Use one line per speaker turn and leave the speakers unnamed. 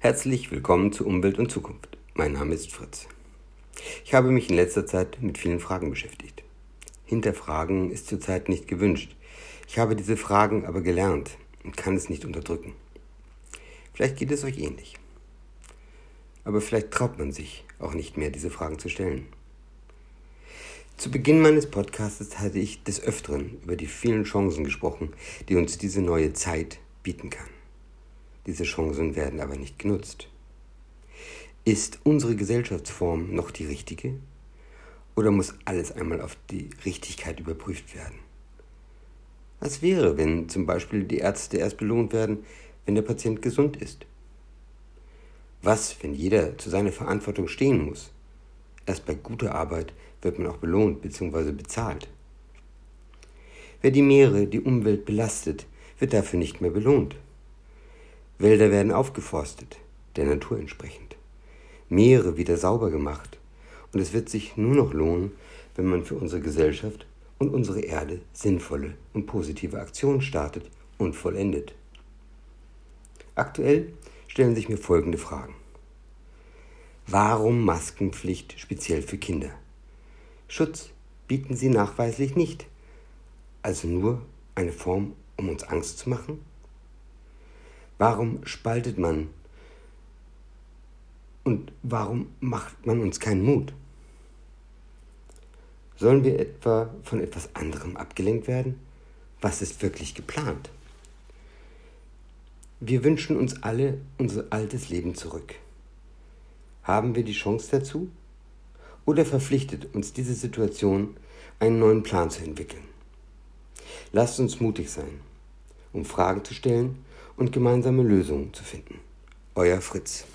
Herzlich willkommen zu Umwelt und Zukunft. Mein Name ist Fritz. Ich habe mich in letzter Zeit mit vielen Fragen beschäftigt. Hinterfragen ist zurzeit nicht gewünscht. Ich habe diese Fragen aber gelernt und kann es nicht unterdrücken. Vielleicht geht es euch ähnlich. Aber vielleicht traut man sich auch nicht mehr, diese Fragen zu stellen. Zu Beginn meines Podcasts hatte ich des Öfteren über die vielen Chancen gesprochen, die uns diese neue Zeit bieten kann. Diese Chancen werden aber nicht genutzt. Ist unsere Gesellschaftsform noch die richtige? Oder muss alles einmal auf die Richtigkeit überprüft werden? Was wäre, wenn zum Beispiel die Ärzte erst belohnt werden, wenn der Patient gesund ist? Was, wenn jeder zu seiner Verantwortung stehen muss? Erst bei guter Arbeit wird man auch belohnt bzw. bezahlt. Wer die Meere, die Umwelt belastet, wird dafür nicht mehr belohnt. Wälder werden aufgeforstet, der Natur entsprechend. Meere wieder sauber gemacht. Und es wird sich nur noch lohnen, wenn man für unsere Gesellschaft und unsere Erde sinnvolle und positive Aktionen startet und vollendet. Aktuell stellen sich mir folgende Fragen. Warum Maskenpflicht speziell für Kinder? Schutz bieten sie nachweislich nicht. Also nur eine Form, um uns Angst zu machen? Warum spaltet man? Und warum macht man uns keinen Mut? Sollen wir etwa von etwas anderem abgelenkt werden? Was ist wirklich geplant? Wir wünschen uns alle unser altes Leben zurück. Haben wir die Chance dazu? Oder verpflichtet uns diese Situation, einen neuen Plan zu entwickeln? Lasst uns mutig sein, um Fragen zu stellen und gemeinsame Lösungen zu finden. Euer Fritz.